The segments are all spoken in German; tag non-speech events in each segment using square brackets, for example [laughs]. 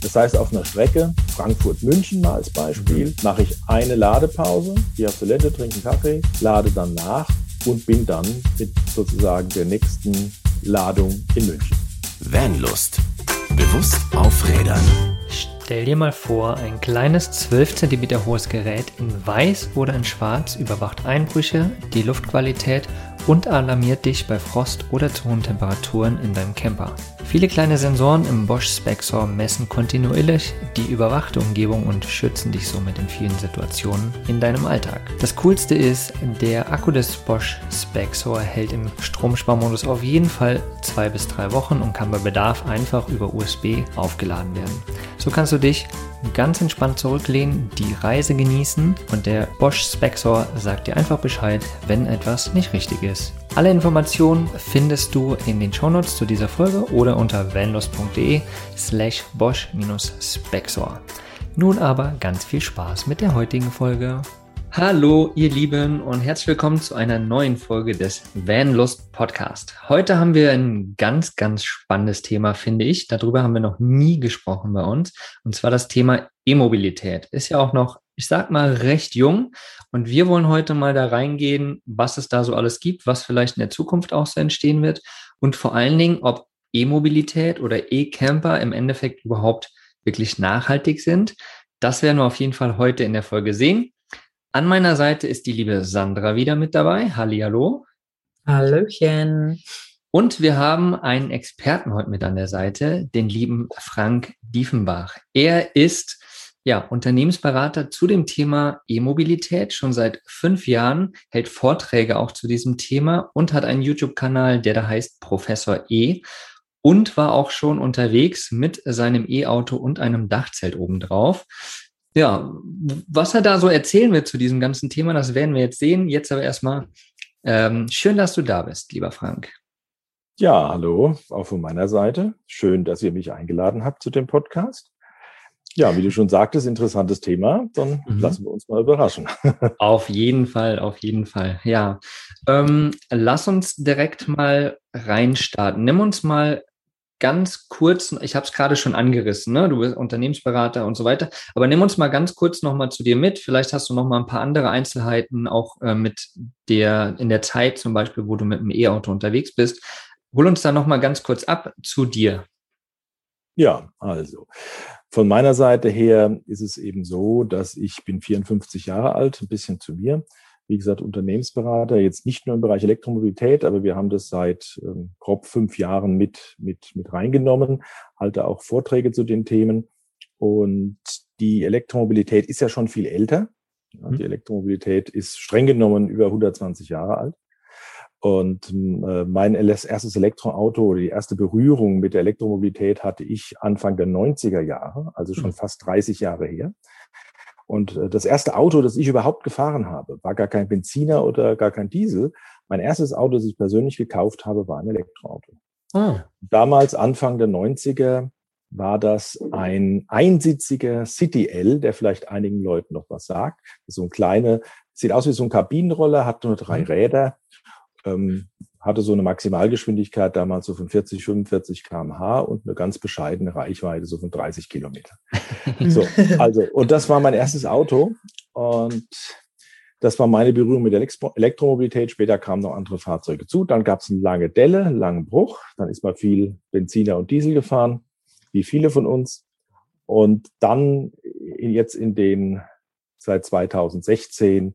Das heißt, auf einer Strecke, Frankfurt-München mal als Beispiel, mache ich eine Ladepause, gehe auf Toilette, trinke einen Kaffee, lade dann nach und bin dann mit sozusagen der nächsten Ladung in München. Vanlust. Bewusst aufrädern. Stell dir mal vor, ein kleines 12 cm hohes Gerät in weiß oder in schwarz überwacht Einbrüche, die Luftqualität und alarmiert dich bei Frost oder zu hohen Temperaturen in deinem Camper. Viele kleine Sensoren im Bosch Spexor messen kontinuierlich die überwachte Umgebung und schützen dich somit in vielen Situationen in deinem Alltag. Das coolste ist, der Akku des Bosch Spexor hält im Stromsparmodus auf jeden Fall zwei bis drei Wochen und kann bei Bedarf einfach über USB aufgeladen werden. So kannst du dich ganz entspannt zurücklehnen, die Reise genießen und der Bosch Spexor sagt dir einfach Bescheid, wenn etwas nicht richtig ist. Alle Informationen findest du in den Shownotes zu dieser Folge oder unter vanlust.de slash bosch-spexor. Nun aber ganz viel Spaß mit der heutigen Folge. Hallo ihr Lieben und herzlich willkommen zu einer neuen Folge des Vanlust Podcast. Heute haben wir ein ganz, ganz spannendes Thema, finde ich. Darüber haben wir noch nie gesprochen bei uns. Und zwar das Thema E-Mobilität. Ist ja auch noch, ich sag mal, recht jung. Und wir wollen heute mal da reingehen, was es da so alles gibt, was vielleicht in der Zukunft auch so entstehen wird. Und vor allen Dingen, ob E-Mobilität oder E-Camper im Endeffekt überhaupt wirklich nachhaltig sind. Das werden wir auf jeden Fall heute in der Folge sehen. An meiner Seite ist die liebe Sandra wieder mit dabei. Hallihallo. Hallöchen. Und wir haben einen Experten heute mit an der Seite, den lieben Frank Diefenbach. Er ist ja, Unternehmensberater zu dem Thema E-Mobilität schon seit fünf Jahren, hält Vorträge auch zu diesem Thema und hat einen YouTube-Kanal, der da heißt Professor E und war auch schon unterwegs mit seinem E-Auto und einem Dachzelt obendrauf. Ja, was er da so erzählen wird zu diesem ganzen Thema, das werden wir jetzt sehen. Jetzt aber erstmal ähm, schön, dass du da bist, lieber Frank. Ja, hallo, auch von meiner Seite. Schön, dass ihr mich eingeladen habt zu dem Podcast. Ja, wie du schon sagtest, interessantes Thema. Dann mhm. lassen wir uns mal überraschen. [laughs] auf jeden Fall, auf jeden Fall. Ja. Ähm, lass uns direkt mal reinstarten. Nimm uns mal ganz kurz, ich habe es gerade schon angerissen, ne? du bist Unternehmensberater und so weiter, aber nimm uns mal ganz kurz nochmal zu dir mit. Vielleicht hast du noch mal ein paar andere Einzelheiten, auch äh, mit der, in der Zeit zum Beispiel, wo du mit dem E-Auto unterwegs bist. Hol uns da nochmal ganz kurz ab zu dir. Ja, also von meiner Seite her ist es eben so, dass ich bin 54 Jahre alt, ein bisschen zu mir wie gesagt, Unternehmensberater, jetzt nicht nur im Bereich Elektromobilität, aber wir haben das seit ähm, grob fünf Jahren mit, mit, mit reingenommen, halte auch Vorträge zu den Themen. Und die Elektromobilität ist ja schon viel älter. Ja, mhm. die Elektromobilität ist streng genommen über 120 Jahre alt. Und äh, mein erstes Elektroauto oder die erste Berührung mit der Elektromobilität hatte ich Anfang der 90er Jahre, also schon mhm. fast 30 Jahre her. Und äh, das erste Auto, das ich überhaupt gefahren habe, war gar kein Benziner oder gar kein Diesel. Mein erstes Auto, das ich persönlich gekauft habe, war ein Elektroauto. Ah. Damals, Anfang der 90er, war das ein einsitziger City L, der vielleicht einigen Leuten noch was sagt. So ein kleiner, sieht aus wie so ein Kabinenroller, hat nur drei mhm. Räder, ähm, hatte so eine Maximalgeschwindigkeit damals so von 40, 45 kmh und eine ganz bescheidene Reichweite so von 30 Kilometer. [laughs] so, also, und das war mein erstes Auto und das war meine Berührung mit Elektromobilität. Später kamen noch andere Fahrzeuge zu. Dann gab es eine lange Delle, einen langen Bruch. Dann ist mal viel Benziner und Diesel gefahren, wie viele von uns. Und dann jetzt in den seit 2016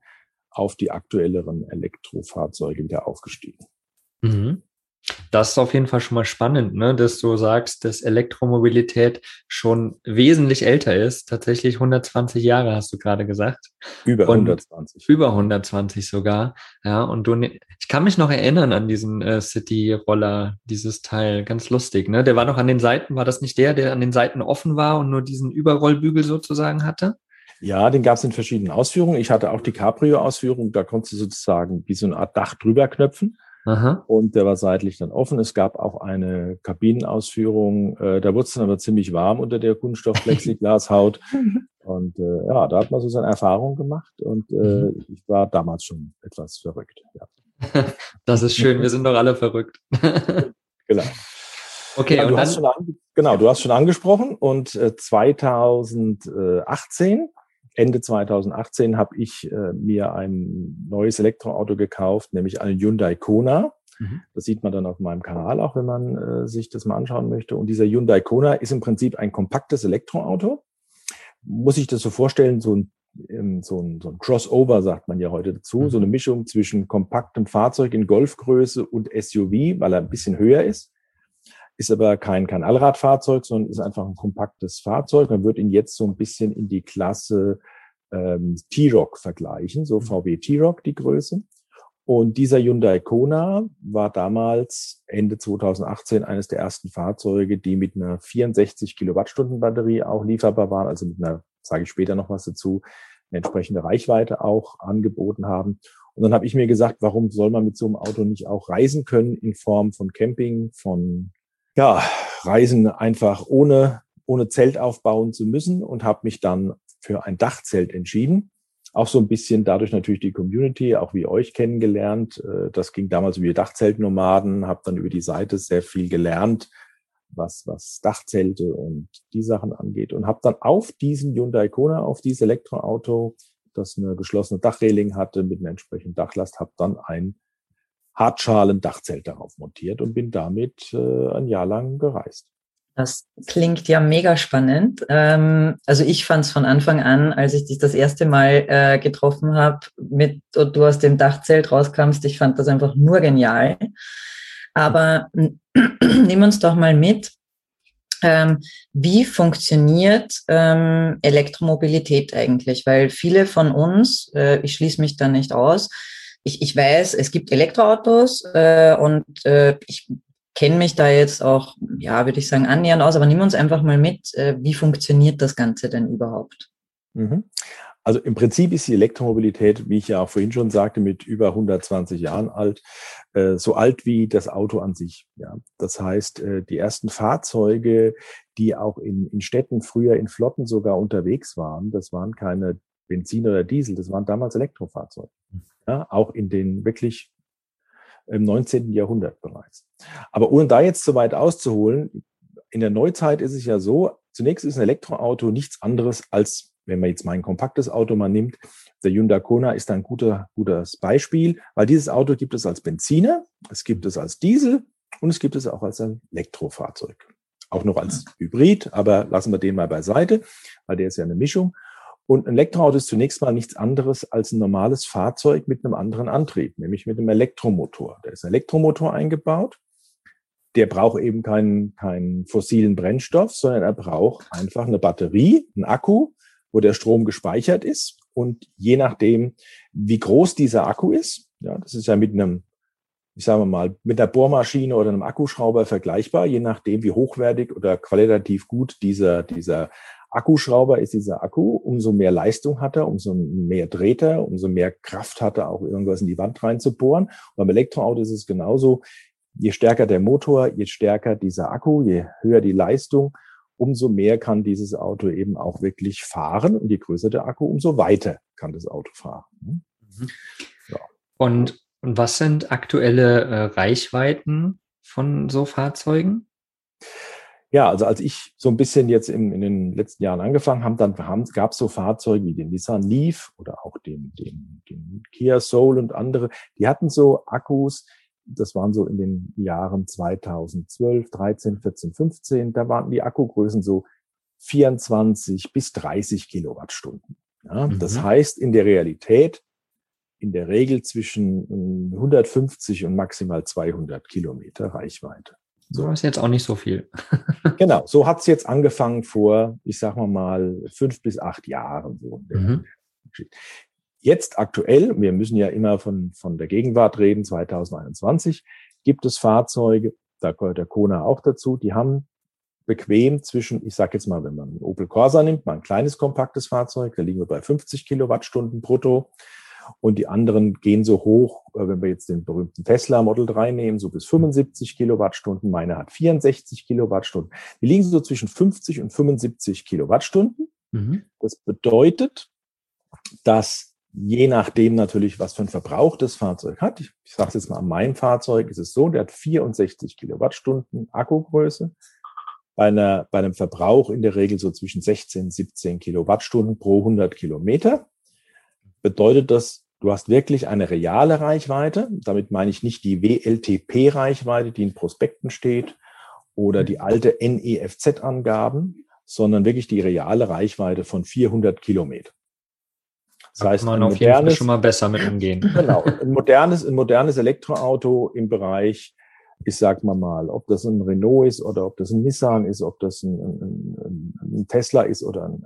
auf die aktuelleren Elektrofahrzeuge wieder aufgestiegen. Mhm. Das ist auf jeden Fall schon mal spannend, ne? dass du sagst, dass Elektromobilität schon wesentlich älter ist. Tatsächlich 120 Jahre hast du gerade gesagt. Über und 120. Über 120 sogar. Ja, und du, ne, ich kann mich noch erinnern an diesen äh, City-Roller, dieses Teil. Ganz lustig, ne? Der war noch an den Seiten, war das nicht der, der an den Seiten offen war und nur diesen Überrollbügel sozusagen hatte? Ja, den gab es in verschiedenen Ausführungen. Ich hatte auch die Cabrio-Ausführung, da konntest du sozusagen wie so eine Art Dach drüber knöpfen. Aha. Und der war seitlich dann offen. Es gab auch eine Kabinenausführung. Äh, da wurde es dann aber ziemlich warm unter der Kunststoffplexiglashaut. [laughs] und äh, ja, da hat man so seine Erfahrung gemacht. Und äh, mhm. ich war damals schon etwas verrückt. Ja. [laughs] Das ist schön. Wir sind doch alle verrückt. [laughs] genau. Okay, ja, du hast schon genau, du hast schon angesprochen und äh, 2018 Ende 2018 habe ich äh, mir ein neues Elektroauto gekauft, nämlich einen Hyundai Kona. Mhm. Das sieht man dann auf meinem Kanal auch, wenn man äh, sich das mal anschauen möchte. Und dieser Hyundai Kona ist im Prinzip ein kompaktes Elektroauto. Muss ich das so vorstellen, so ein, ähm, so ein, so ein Crossover sagt man ja heute dazu, mhm. so eine Mischung zwischen kompaktem Fahrzeug in Golfgröße und SUV, weil er ein bisschen höher ist ist aber kein, kein Allradfahrzeug, sondern ist einfach ein kompaktes Fahrzeug. Man wird ihn jetzt so ein bisschen in die Klasse ähm, T-Rock vergleichen, so mhm. VW T-Rock die Größe. Und dieser Hyundai Kona war damals Ende 2018 eines der ersten Fahrzeuge, die mit einer 64 Kilowattstunden Batterie auch lieferbar waren, also mit einer, sage ich später noch was dazu, eine entsprechende Reichweite auch angeboten haben. Und dann habe ich mir gesagt, warum soll man mit so einem Auto nicht auch reisen können in Form von Camping, von ja, Reisen einfach ohne, ohne Zelt aufbauen zu müssen und habe mich dann für ein Dachzelt entschieden. Auch so ein bisschen dadurch natürlich die Community, auch wie euch kennengelernt. Äh, das ging damals über die Dachzeltnomaden, habe dann über die Seite sehr viel gelernt, was, was Dachzelte und die Sachen angeht. Und habe dann auf diesen Hyundai Kona, auf dieses Elektroauto, das eine geschlossene Dachreling hatte mit einer entsprechenden Dachlast, habe dann ein Hartschalen-Dachzelt darauf montiert und bin damit äh, ein Jahr lang gereist. Das klingt ja mega spannend. Ähm, also ich fand es von Anfang an, als ich dich das erste Mal äh, getroffen habe, mit du aus dem Dachzelt rauskamst, ich fand das einfach nur genial. Aber [clears throat] nimm uns doch mal mit. Ähm, wie funktioniert ähm, Elektromobilität eigentlich? Weil viele von uns, äh, ich schließe mich da nicht aus, ich, ich weiß, es gibt Elektroautos äh, und äh, ich kenne mich da jetzt auch, ja, würde ich sagen, annähernd aus, aber nimm uns einfach mal mit, äh, wie funktioniert das Ganze denn überhaupt? Mhm. Also im Prinzip ist die Elektromobilität, wie ich ja auch vorhin schon sagte, mit über 120 Jahren alt, äh, so alt wie das Auto an sich. Ja, das heißt, äh, die ersten Fahrzeuge, die auch in, in Städten früher in Flotten sogar unterwegs waren, das waren keine Benzin oder Diesel, das waren damals Elektrofahrzeuge. Ja, auch in den wirklich im 19. Jahrhundert bereits. Aber ohne da jetzt so weit auszuholen, in der Neuzeit ist es ja so, zunächst ist ein Elektroauto nichts anderes als, wenn man jetzt mal ein kompaktes Auto mal nimmt, der Hyundai Kona ist ein guter, gutes Beispiel, weil dieses Auto gibt es als Benziner, es gibt es als Diesel und es gibt es auch als Elektrofahrzeug. Auch noch als Hybrid, aber lassen wir den mal beiseite, weil der ist ja eine Mischung. Und ein Elektroauto ist zunächst mal nichts anderes als ein normales Fahrzeug mit einem anderen Antrieb, nämlich mit einem Elektromotor. Da ist ein Elektromotor eingebaut. Der braucht eben keinen, keinen fossilen Brennstoff, sondern er braucht einfach eine Batterie, einen Akku, wo der Strom gespeichert ist. Und je nachdem, wie groß dieser Akku ist, ja, das ist ja mit einem, ich sage mal, mit einer Bohrmaschine oder einem Akkuschrauber vergleichbar, je nachdem, wie hochwertig oder qualitativ gut dieser, dieser Akkuschrauber ist dieser Akku, umso mehr Leistung hat er, umso mehr dreht er, umso mehr Kraft hat er, auch irgendwas in die Wand reinzubohren. Und beim Elektroauto ist es genauso. Je stärker der Motor, je stärker dieser Akku, je höher die Leistung, umso mehr kann dieses Auto eben auch wirklich fahren. Und je größer der Akku, umso weiter kann das Auto fahren. Mhm. Ja. Und, und was sind aktuelle äh, Reichweiten von so Fahrzeugen? Ja, also als ich so ein bisschen jetzt in, in den letzten Jahren angefangen habe, dann gab es so Fahrzeuge wie den Nissan Leaf oder auch den, den, den Kia Soul und andere, die hatten so Akkus, das waren so in den Jahren 2012, 13, 14, 15, da waren die Akkugrößen so 24 bis 30 Kilowattstunden. Ja, mhm. Das heißt, in der Realität in der Regel zwischen 150 und maximal 200 Kilometer Reichweite. So ist jetzt auch nicht so viel. [laughs] genau, so hat es jetzt angefangen vor, ich sag mal mal, fünf bis acht Jahren. So mhm. Jetzt aktuell, wir müssen ja immer von, von der Gegenwart reden, 2021, gibt es Fahrzeuge, da gehört der Kona auch dazu, die haben bequem zwischen, ich sage jetzt mal, wenn man einen Opel Corsa nimmt, mal ein kleines kompaktes Fahrzeug, da liegen wir bei 50 Kilowattstunden brutto. Und die anderen gehen so hoch, äh, wenn wir jetzt den berühmten Tesla Model 3 nehmen, so bis 75 Kilowattstunden. Meine hat 64 Kilowattstunden. Die liegen so zwischen 50 und 75 Kilowattstunden. Mhm. Das bedeutet, dass je nachdem natürlich, was für ein Verbrauch das Fahrzeug hat. Ich, ich sage es jetzt mal, an meinem Fahrzeug ist es so, der hat 64 Kilowattstunden Akkugröße. Bei, einer, bei einem Verbrauch in der Regel so zwischen 16 17 Kilowattstunden pro 100 Kilometer. Bedeutet das, du hast wirklich eine reale Reichweite. Damit meine ich nicht die WLTP-Reichweite, die in Prospekten steht oder die alte NEFZ-Angaben, sondern wirklich die reale Reichweite von 400 Kilometer. Das heißt, man auf jeden Fall schon mal besser mit umgehen. [laughs] Genau, ein modernes, ein modernes Elektroauto im Bereich, ich sag mal mal, ob das ein Renault ist oder ob das ein Nissan ist, ob das ein, ein, ein Tesla ist oder ein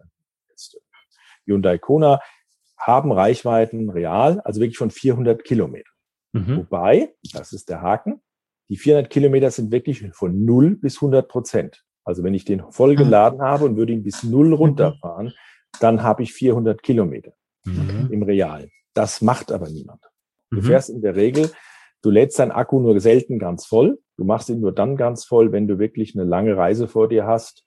Hyundai Kona, haben Reichweiten real, also wirklich von 400 Kilometern. Mhm. Wobei, das ist der Haken, die 400 Kilometer sind wirklich von 0 bis 100 Prozent. Also wenn ich den voll ah. geladen habe und würde ihn bis 0 runterfahren, dann habe ich 400 Kilometer mhm. im Realen. Das macht aber niemand. Du mhm. fährst in der Regel, du lädst deinen Akku nur selten ganz voll. Du machst ihn nur dann ganz voll, wenn du wirklich eine lange Reise vor dir hast.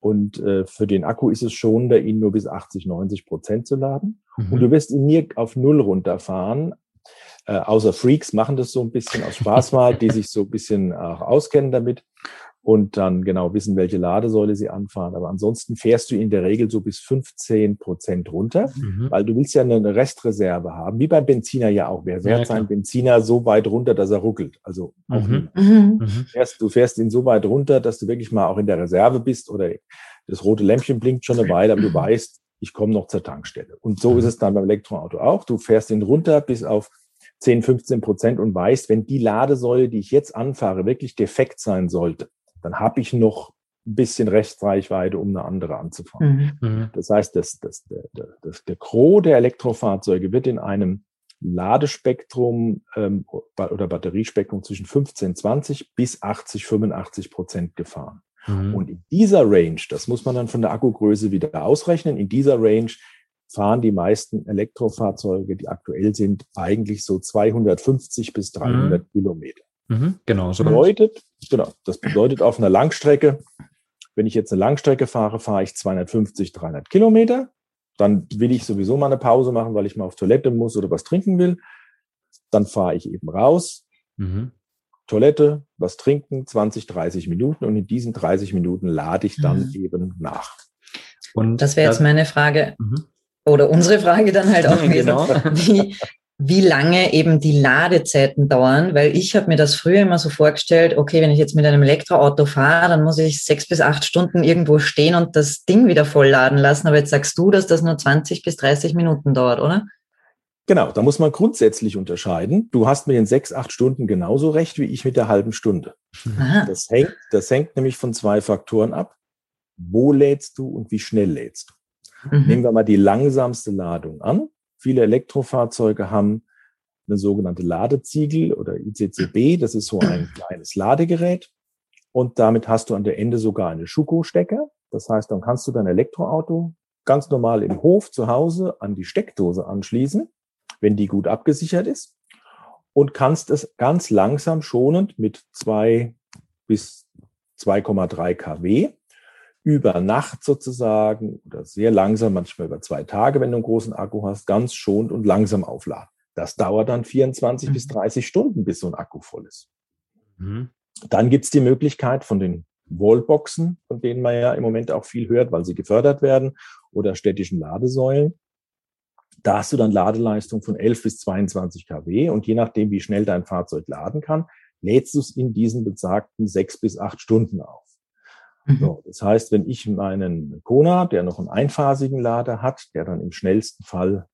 Und äh, für den Akku ist es schon, ihn nur bis 80, 90 Prozent zu laden. Mhm. Und du wirst ihn nie auf Null runterfahren. Äh, außer Freaks machen das so ein bisschen aus Spaß mal, die sich so ein bisschen auch auskennen damit und dann genau wissen, welche Ladesäule sie anfahren. Aber ansonsten fährst du in der Regel so bis 15 Prozent runter, mhm. weil du willst ja eine Restreserve haben, wie beim Benziner ja auch. Wer fährt ja, seinen Benziner so weit runter, dass er ruckelt? Also mhm. mhm. Du, fährst, du fährst ihn so weit runter, dass du wirklich mal auch in der Reserve bist oder das rote Lämpchen blinkt schon eine Weile, aber du weißt, ich komme noch zur Tankstelle. Und so mhm. ist es dann beim Elektroauto auch. Du fährst ihn runter bis auf 10, 15 Prozent und weißt, wenn die Ladesäule, die ich jetzt anfahre, wirklich defekt sein sollte, dann habe ich noch ein bisschen Restreichweite, um eine andere anzufahren. Mhm. mhm. Das heißt, das, das, der, das, der Gros der Elektrofahrzeuge wird in einem Ladespektrum ähm, oder Batteriespektrum zwischen 15, 20 bis 80, 85 Prozent gefahren. Mhm. Und in dieser Range, das muss man dann von der Akkugröße wieder ausrechnen, in dieser Range fahren die meisten Elektrofahrzeuge, die aktuell sind, eigentlich so 250 bis 300 mhm. Kilometer. Mhm, genau. So bedeutet, genau, das bedeutet auf einer Langstrecke, wenn ich jetzt eine Langstrecke fahre, fahre ich 250, 300 Kilometer. Dann will ich sowieso mal eine Pause machen, weil ich mal auf Toilette muss oder was trinken will. Dann fahre ich eben raus. Mhm. Toilette, was trinken, 20, 30 Minuten und in diesen 30 Minuten lade ich dann mhm. eben nach. Und das wäre jetzt meine Frage mhm. oder unsere Frage dann halt auch [laughs] gewesen. Genau. Wie, wie lange eben die Ladezeiten dauern, weil ich habe mir das früher immer so vorgestellt, okay, wenn ich jetzt mit einem Elektroauto fahre, dann muss ich sechs bis acht Stunden irgendwo stehen und das Ding wieder vollladen lassen. Aber jetzt sagst du, dass das nur 20 bis 30 Minuten dauert, oder? Genau, da muss man grundsätzlich unterscheiden. Du hast mit den sechs, acht Stunden genauso recht wie ich mit der halben Stunde. Aha. Das hängt, das hängt nämlich von zwei Faktoren ab. Wo lädst du und wie schnell lädst du? Mhm. Nehmen wir mal die langsamste Ladung an. Viele Elektrofahrzeuge haben eine sogenannte Ladeziegel oder ICCB. Das ist so ein [clears throat] kleines Ladegerät. Und damit hast du an der Ende sogar eine Schuko-Stecker. Das heißt, dann kannst du dein Elektroauto ganz normal im Hof zu Hause an die Steckdose anschließen, wenn die gut abgesichert ist. Und kannst es ganz langsam schonend mit zwei bis 2,3 kW über Nacht sozusagen oder sehr langsam, manchmal über zwei Tage, wenn du einen großen Akku hast, ganz schonend und langsam aufladen. Das dauert dann 24 mhm. bis 30 Stunden, bis so ein Akku voll ist. Mhm. Dann gibt's die Möglichkeit von den Wallboxen, von denen man ja im Moment auch viel hört, weil sie gefördert werden, oder städtischen Ladesäulen. Da hast du dann Ladeleistung von 11 bis 22 kW und je nachdem, wie schnell dein Fahrzeug laden kann, lädst du es in diesen besagten sechs bis acht Stunden auf. Mhm. So, das heißt, wenn ich meinen Kona, der noch einen einphasigen Lader hat, der dann im schnellsten Fall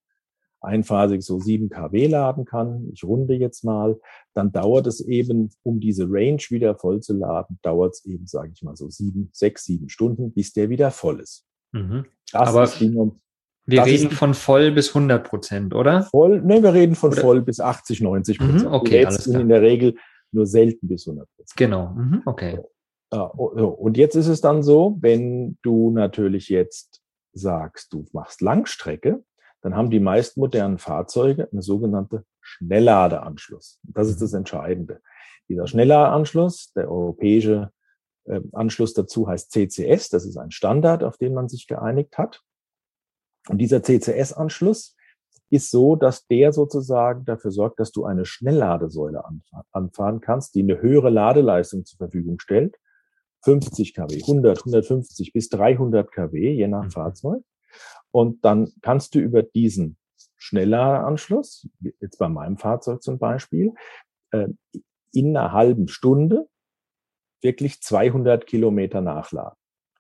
einphasig so 7 kW laden kann, ich runde jetzt mal, dann dauert es eben, um diese Range wieder voll zu laden, dauert es eben, sage ich mal, so sieben, sechs, sieben Stunden, bis der wieder voll ist. Mhm. Das Aber ist die, wir reden von voll bis 100 Prozent, oder? Voll, ne, wir reden von oder? voll bis 80, 90 Prozent. Mhm, okay, alles klar. in der Regel nur selten bis 100 Prozent. Genau, mhm, okay. So. Und jetzt ist es dann so, wenn du natürlich jetzt sagst, du machst Langstrecke, dann haben die meisten modernen Fahrzeuge eine sogenannte Schnellladeanschluss. Das ist das mhm. Entscheidende. Dieser Schnellladeanschluss, der europäische äh, Anschluss dazu heißt CCS. Das ist ein Standard, auf den man sich geeinigt hat. Und dieser CCS-Anschluss ist so, dass der sozusagen dafür sorgt, dass du eine Schnellladesäule anfahren kannst, die eine höhere Ladeleistung zur Verfügung stellt. 50 kW, 100, 150 bis 300 kW, je nach mhm. Fahrzeug. Und dann kannst du über diesen Schnellladeanschluss, jetzt bei meinem Fahrzeug zum Beispiel, äh, in einer halben Stunde wirklich 200 Kilometer nachladen.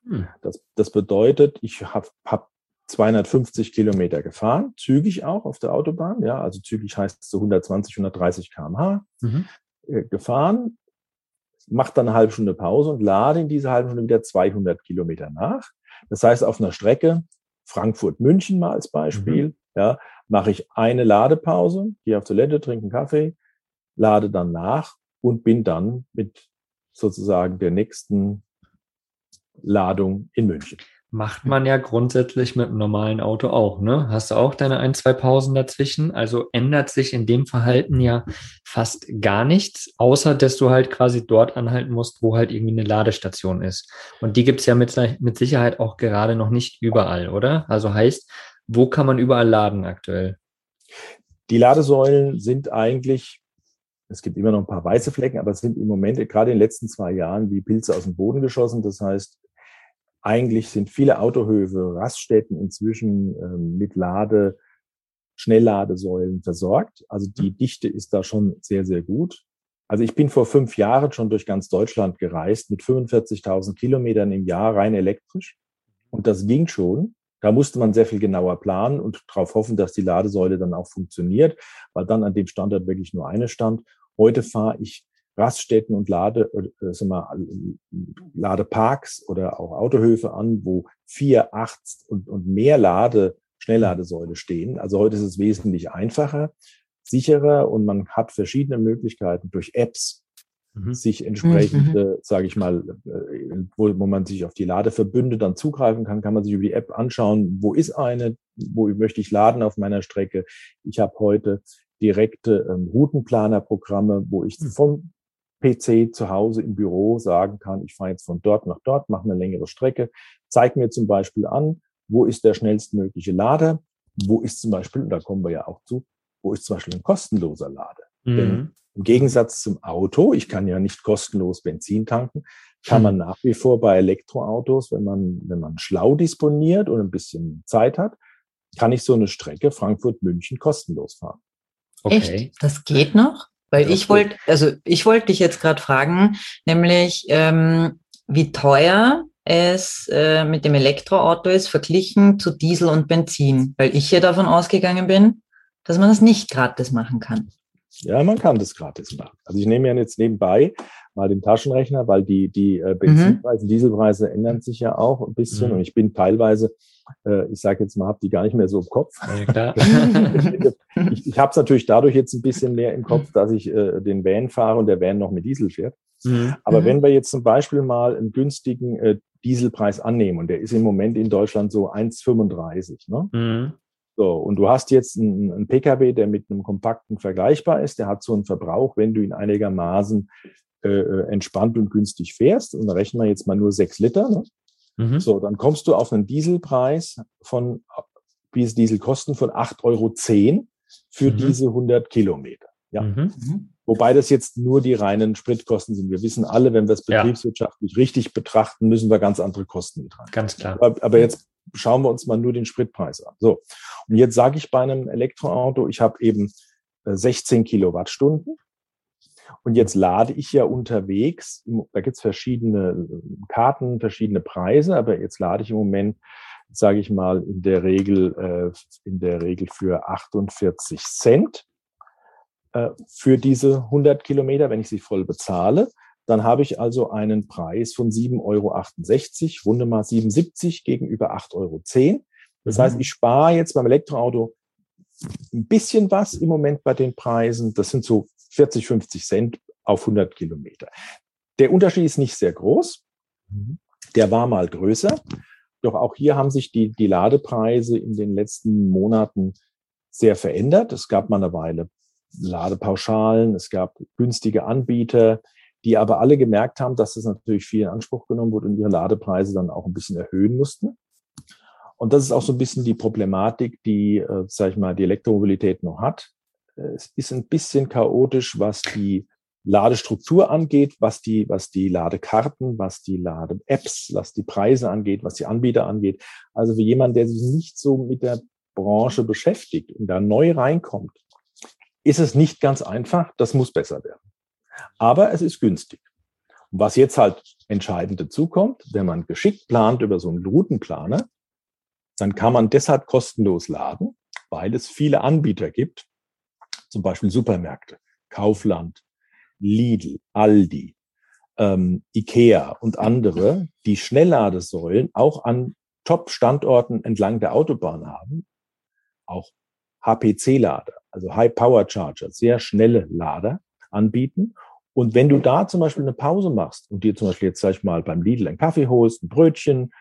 Hm. Das, das bedeutet, ich habe hab 250 Kilometer gefahren, zügig auch auf der Autobahn, ja, also zügig heißt so 120, 130 kmh mhm. äh, gefahren, mache dann eine halbe Stunde Pause und lade in dieser halben Stunde wieder 200 Kilometer nach. Das heißt, auf einer Strecke Frankfurt-München mal als Beispiel, mhm. ja, mache ich eine Ladepause, gehe auf Toilette, trinke einen Kaffee, lade dann nach und bin dann mit sozusagen der nächsten Ladung in München. Macht man ja grundsätzlich mit einem normalen Auto auch, ne? Hast du auch deine ein, zwei Pausen dazwischen? Also ändert sich in dem Verhalten ja fast gar nichts, außer dass du halt quasi dort anhalten musst, wo halt irgendwie eine Ladestation ist. Und die gibt's ja mit, mit Sicherheit auch gerade noch nicht überall, oder? Also heißt, wo kann man überall laden aktuell? Die Ladesäulen sind eigentlich es gibt immer noch ein paar weiße Flecken, aber es sind im Moment, gerade in den letzten zwei Jahren, wie Pilze aus dem Boden geschossen. Das heißt, eigentlich sind viele Autohöfe, Raststätten inzwischen ähm, mit Lade, Schnellladesäulen versorgt. Also die mhm. Dichte ist da schon sehr, sehr gut. Also ich bin vor fünf Jahren schon durch ganz Deutschland gereist mit 45.000 Kilometern im Jahr rein elektrisch. Und das ging schon. Da musste man sehr viel genauer planen und darauf hoffen, dass die Ladesäule dann auch funktioniert, weil dann an dem Standort wirklich nur eine stand. Heute fahre ich Raststätten und Lade, äh, sagen wir, Ladeparks oder auch Autohöfe an, wo vier, acht und, und mehr Lade, Schnellladesäule stehen. Also heute ist es wesentlich einfacher, sicherer und man hat verschiedene Möglichkeiten durch Apps mhm. sich entsprechend, mhm. sage ich mal, äh, wo, wo man sich auf die Ladeverbünde dann zugreifen kann, kann man sich über die App anschauen, wo ist eine, wo möchte ich laden auf meiner Strecke. Ich habe heute direkte ähm, Routenplanerprogramme, wo ich mhm. vom PC zu Hause im Büro sagen kann, ich fahre jetzt von dort nach dort, mache eine längere Strecke, zeig mir zum Beispiel an, wo ist der schnellstmögliche Lader, wo ist zum Beispiel, und da kommen wir ja auch zu, wo ist zum Beispiel ein kostenloser Lader. Mhm. Denn im Gegensatz zum Auto, ich kann ja nicht kostenlos Benzin tanken, kann man nach wie vor bei Elektroautos, wenn man, wenn man schlau disponiert und ein bisschen Zeit hat, kann ich so eine Strecke Frankfurt-München kostenlos fahren. Okay. Echt? Das geht noch? Weil ich wollte, also ich wollte dich jetzt gerade fragen, nämlich ähm, wie teuer es äh, mit dem Elektroauto ist, verglichen zu Diesel und Benzin, weil ich hier davon ausgegangen bin, dass man das nicht gratis machen kann. Ja, man kann das gratis machen. Also ich nehme ja jetzt nebenbei mal den Taschenrechner, weil die, die äh, mhm. Benzinpreise, mhm. Dieselpreise ändern sich ja auch ein bisschen mhm. und ich bin teilweise, äh, ich sage jetzt mal, habe die gar nicht mehr so im Kopf. Ja, [laughs] ich ich habe es natürlich dadurch jetzt ein bisschen mehr im Kopf, dass ich äh, den Van fahre und der Van noch mit Diesel fährt. Mhm. Aber mhm. wenn wir jetzt zum Beispiel mal einen günstigen äh, Dieselpreis annehmen und der ist im Moment in Deutschland so 1,35, ne? Mhm. So, und du hast jetzt einen, einen Pkw, der mit einem kompakten vergleichbar ist, der hat so einen Verbrauch, wenn du ihn einigermaßen äh, äh entspannt und günstig fährst, und da rechnen wir jetzt mal nur sechs Liter, ne? Mhm. so, dann kommst du auf einen Dieselpreis von, wie es Diesel kosten, von 8,10 Euro für mhm. diese 100 Kilometer. Ja. Mhm. mhm. Wobei das jetzt nur die reinen Spritkosten sind. Wir wissen alle, wenn wir es betriebswirtschaftlich ja. richtig betrachten, müssen wir ganz andere Kosten mit rein. Ganz klar. Aber, aber jetzt schauen wir uns mal nur den Spritpreis an. So, und jetzt sage ich bei einem Elektroauto, ich habe eben 16 äh, Kilowattstunden. Und jetzt lade ich ja unterwegs, da gibt's verschiedene äh, Karten, verschiedene Preise, aber jetzt lade ich im Moment, sage ich mal, in der Regel, äh, in der Regel für 48 Cent für diese 100 Kilometer, wenn ich sie voll bezahle. Dann habe ich also einen Preis von 7,68 Euro, runde mal 77 gegenüber 8,10 Euro. Das mhm. heißt, ich spare jetzt beim Elektroauto ein bisschen was im Moment bei den Preisen. Das sind so 40, 50 Cent auf 100 Kilometer. Der Unterschied ist nicht sehr groß. Mhm. Der war mal größer. Doch auch hier haben sich die, die Ladepreise in den letzten Monaten sehr verändert. Es gab mal eine Weile Ladepauschalen, es gab günstige Anbieter, die aber alle gemerkt haben, dass das natürlich viel in Anspruch genommen wurde und ihre Ladepreise dann auch ein bisschen erhöhen mussten. Und das ist auch so ein bisschen die Problematik, die, äh, sag ich mal, die Elektromobilität noch hat. Es ist ein bisschen chaotisch, was die Ladestruktur angeht, was die, was die Ladekarten, was die Lade-Apps, was die Preise angeht, was die Anbieter angeht. Also für jemanden, der sich nicht so mit der Branche beschäftigt und da neu reinkommt, ist es nicht ganz einfach. Das muss besser werden. Aber es ist günstig. Und was jetzt halt entscheidend dazukommt, wenn man geschickt plant über so einen Routenplaner, dann kann man deshalb kostenlos laden, weil es viele Anbieter gibt, zum Beispiel Supermärkte, Kaufland, Lidl, Aldi, ähm, Ikea und andere, die Schnellladesäulen auch an Top-Standorten entlang der Autobahn haben, auch HPC-Lader, also High Power Charger, sehr schnelle Lader anbieten. Und wenn du da zum Beispiel eine Pause machst und dir zum Beispiel jetzt, sag ich mal, beim Lidl einen Kaffee holst, ein Brötchen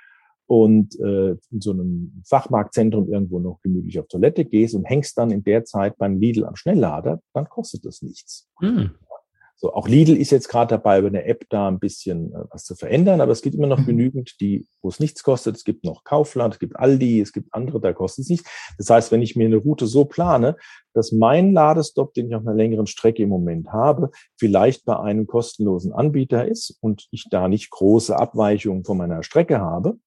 und äh, in so einem Fachmarktzentrum irgendwo noch gemütlich auf Toilette gehst und hängst dann in der Zeit beim Lidl am Schnelllader, dann kostet das nichts. Mhm. So, auch Lidl ist jetzt gerade dabei, über eine App da ein bisschen äh, was zu verändern, aber es gibt immer noch mhm. genügend, die, wo es nichts kostet. Es gibt noch Kaufland, es gibt Aldi, es gibt andere, da kostet es nichts. Das heißt, wenn ich mir eine Route so plane, dass mein Ladestopp, den ich auf einer längeren Strecke im Moment habe, vielleicht bei einem kostenlosen Anbieter ist und ich da nicht große Abweichungen von meiner Strecke habe,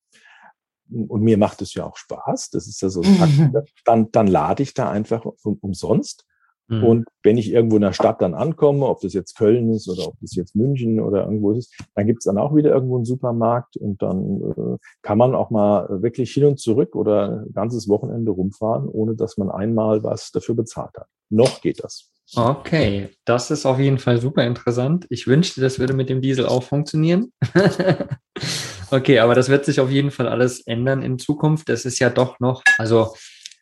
und mir macht es ja auch Spaß, das ist ja so ein Fakt, dann, dann lade ich da einfach um, umsonst Mhm. Und wenn ich irgendwo in der Stadt dann ankomme, ob das jetzt Köln ist oder ob das jetzt München oder irgendwo ist, dann gibt's dann auch wieder irgendwo einen Supermarkt und dann äh, kann man auch mal wirklich hin und zurück oder ein ganzes Wochenende rumfahren, ohne dass man einmal was dafür bezahlt hat. Noch geht das. Okay, das ist auf jeden Fall super interessant. Ich wünschte, das würde mit dem Diesel auch funktionieren. [laughs] okay, aber das wird sich auf jeden Fall alles ändern in Zukunft. Das ist ja doch noch, also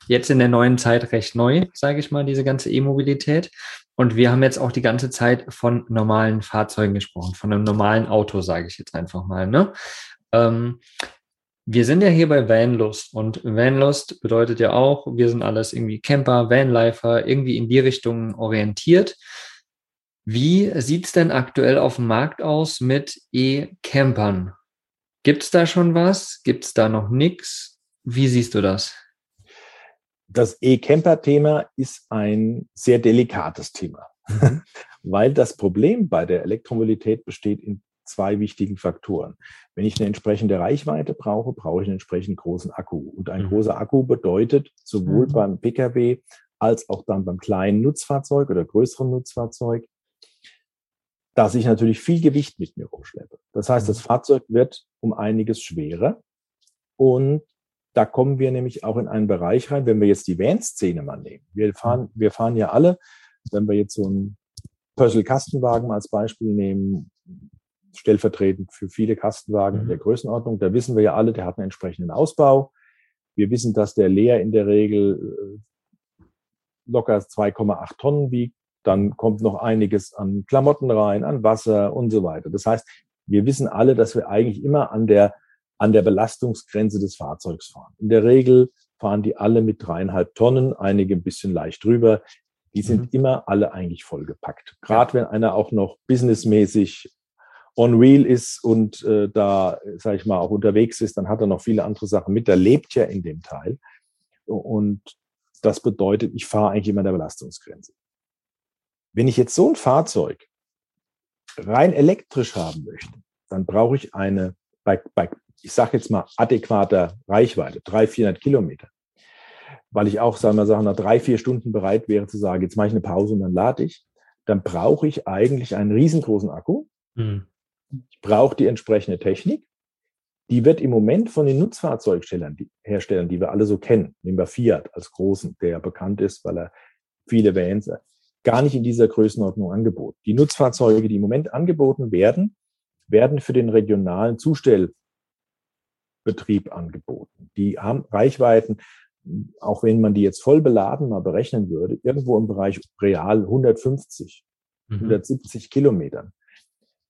jetzt in der neuen Zeit recht neu, sage ich mal, diese ganze E-Mobilität. Und wir haben jetzt auch die ganze Zeit von normalen Fahrzeugen gesprochen, von einem normalen Auto, sage ich jetzt einfach mal. Ne? Ähm, wir sind ja hier bei Vanlust und Vanlust bedeutet ja auch, wir sind alles irgendwie Camper, Vanlifer, irgendwie in die Richtung orientiert. Wie sieht's denn aktuell auf dem Markt aus mit E-Campern? Gibt's da schon was? Gibt's da noch nichts? Wie siehst du das? das E-Camper-Thema ist ein sehr delikates Thema, mhm. [laughs] weil das Problem bei der Elektromobilität besteht in zwei wichtigen Faktoren. Wenn ich eine entsprechende Reichweite brauche, brauche ich einen entsprechend großen Akku. Und ein mhm. großer Akku bedeutet sowohl mhm. beim Pkw als auch dann beim kleinen Nutzfahrzeug oder größeren Nutzfahrzeug, dass ich natürlich viel Gewicht mit mir rumschleppe. Das heißt, das mhm. Fahrzeug wird um einiges schwerer und da kommen wir nämlich auch in einen Bereich rein, wenn wir jetzt die Van-Szene mal nehmen. Wir fahren, wir fahren ja alle, wenn wir jetzt so einen Pössl-Kastenwagen als Beispiel nehmen, stellvertretend für viele Kastenwagen in der mhm. Größenordnung, da wissen wir ja alle, der hat einen entsprechenden Ausbau. Wir wissen, dass der Leer in der Regel äh, locker 2,8 Tonnen wiegt. Dann kommt noch einiges an Klamotten rein, an Wasser und so weiter. Das heißt, wir wissen alle, dass wir eigentlich immer an der an der Belastungsgrenze des Fahrzeugs fahren. In der Regel fahren die alle mit dreieinhalb Tonnen, einige ein bisschen leicht drüber. Die sind mhm. immer alle eigentlich vollgepackt. Gerade wenn einer auch noch businessmäßig on wheel ist und äh, da, sage ich mal, auch unterwegs ist, dann hat er noch viele andere Sachen mit. Der lebt ja in dem Teil. Und das bedeutet, ich fahre eigentlich immer an der Belastungsgrenze. Wenn ich jetzt so ein Fahrzeug rein elektrisch haben möchte, dann brauche ich eine bei, bei ich sage jetzt mal, adäquater Reichweite, 300, 400 Kilometer, weil ich auch, sagen wir sagen, nach drei, vier Stunden bereit wäre zu sagen, jetzt mache ich eine Pause und dann lade ich, dann brauche ich eigentlich einen riesengroßen Akku. Mhm. Ich brauche die entsprechende Technik. Die wird im Moment von den Nutzfahrzeugherstellern, die, Herstellern, die wir alle so kennen, nehmen wir Fiat als großen, der ja bekannt ist, weil er viele Vans, gar nicht in dieser Größenordnung angeboten. Die Nutzfahrzeuge, die im Moment angeboten werden, werden für den regionalen Zustell Betrieb angeboten. Die haben Reichweiten, auch wenn man die jetzt voll beladen mal berechnen würde, irgendwo im Bereich real 150, mhm. 170 Kilometern.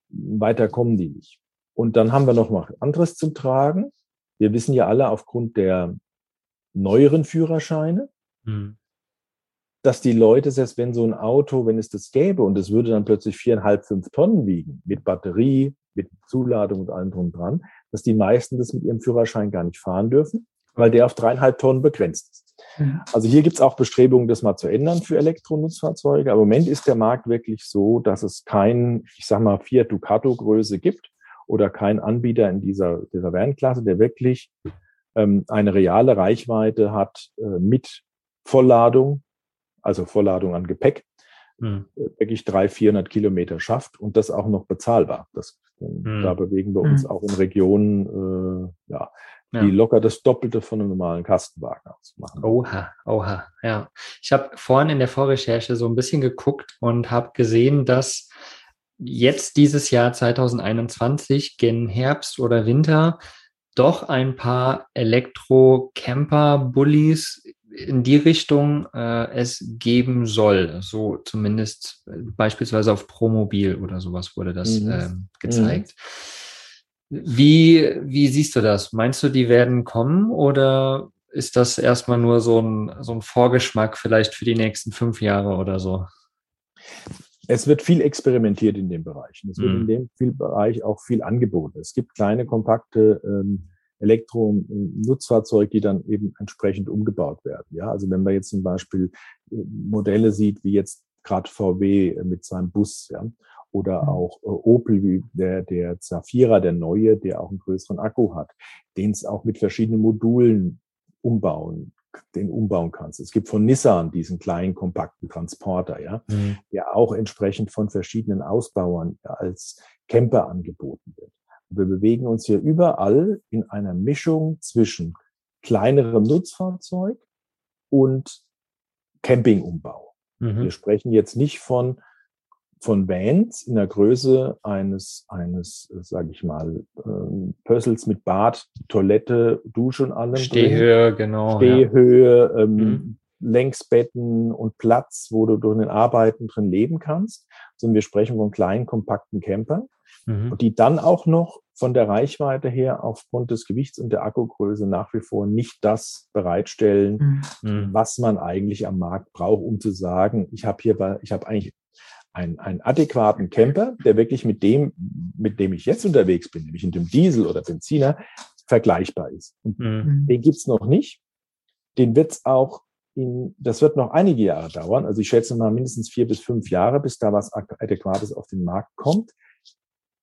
Weiter kommen die nicht. Und dann haben wir noch mal anderes zum Tragen. Wir wissen ja alle aufgrund der neueren Führerscheine, mhm. Dass die Leute, selbst wenn so ein Auto, wenn es das gäbe und es würde dann plötzlich viereinhalb, fünf Tonnen wiegen, mit Batterie, mit Zuladung und allem drum dran, dass die meisten das mit ihrem Führerschein gar nicht fahren dürfen weil der auf dreieinhalb Tonnen begrenzt ist. Mhm. Also hier gibt es auch Bestrebungen, das mal zu ändern für Elektronutzfahrzeuge. Aber im Moment ist der Markt wirklich so, dass es kein, ich sag mal, Fiat Ducato-Größe gibt oder kein Anbieter in dieser, dieser Van-Klasse, der wirklich ähm, eine reale Reichweite hat äh, mit Vollladung, also Vollladung an Gepäck, hm. wirklich drei, 400 Kilometer schafft und das auch noch bezahlbar. Das, hm. Da bewegen wir uns hm. auch in Regionen, äh, ja, ja. die locker das Doppelte von einem normalen Kastenwagen ausmachen. Oha, oha, ja. Ich habe vorhin in der Vorrecherche so ein bisschen geguckt und habe gesehen, dass jetzt dieses Jahr 2021 gen Herbst oder Winter doch ein paar Elektro-Camper-Bullies in die Richtung äh, es geben soll. So zumindest äh, beispielsweise auf Promobil oder sowas wurde das mhm. äh, gezeigt. Mhm. Wie, wie siehst du das? Meinst du, die werden kommen oder ist das erstmal nur so ein, so ein Vorgeschmack vielleicht für die nächsten fünf Jahre oder so? es wird viel experimentiert in dem Bereich. Es wird mhm. in dem Bereich auch viel angeboten. Es gibt kleine, kompakte ähm, Elektro-Nutzfahrzeuge, die dann eben entsprechend umgebaut werden. Ja, also wenn man jetzt zum Beispiel äh, Modelle sieht, wie jetzt gerade VW mit seinem Bus, ja, oder mhm. auch äh, Opel, wie der, der Zafira, der neue, der auch einen größeren Akku hat, den es auch mit verschiedenen Modulen umbauen den umbauen kannst. Es gibt von Nissan diesen kleinen, kompakten Transporter, ja, mhm. der auch entsprechend von verschiedenen Ausbauern als Camper angeboten wird. Wir bewegen uns hier überall in einer Mischung zwischen kleinerem Nutzfahrzeug und Campingumbau. Mhm. Wir sprechen jetzt nicht von von Vans in der Größe eines, eines, sage ich mal, ähm, Pössels mit Bad, Toilette, Dusche und allem. Stehhöhe, drin. genau. Stehhöhe, ja. ähm, mhm. Längsbetten und Platz, wo du durch den Arbeiten drin leben kannst, sondern wir sprechen von kleinen, kompakten Campern, mhm. die dann auch noch von der Reichweite her aufgrund des Gewichts und der Akkugröße nach wie vor nicht das bereitstellen, mhm. was man eigentlich am Markt braucht, um zu sagen, ich habe hier, ich habe eigentlich einen, einen adäquaten Camper, der wirklich mit dem, mit dem ich jetzt unterwegs bin, nämlich in dem Diesel oder Benziner, vergleichbar ist. Und mhm. Den gibt's noch nicht. Den wird's auch in, das wird noch einige Jahre dauern. Also ich schätze mal mindestens vier bis fünf Jahre, bis da was Adäquates auf den Markt kommt.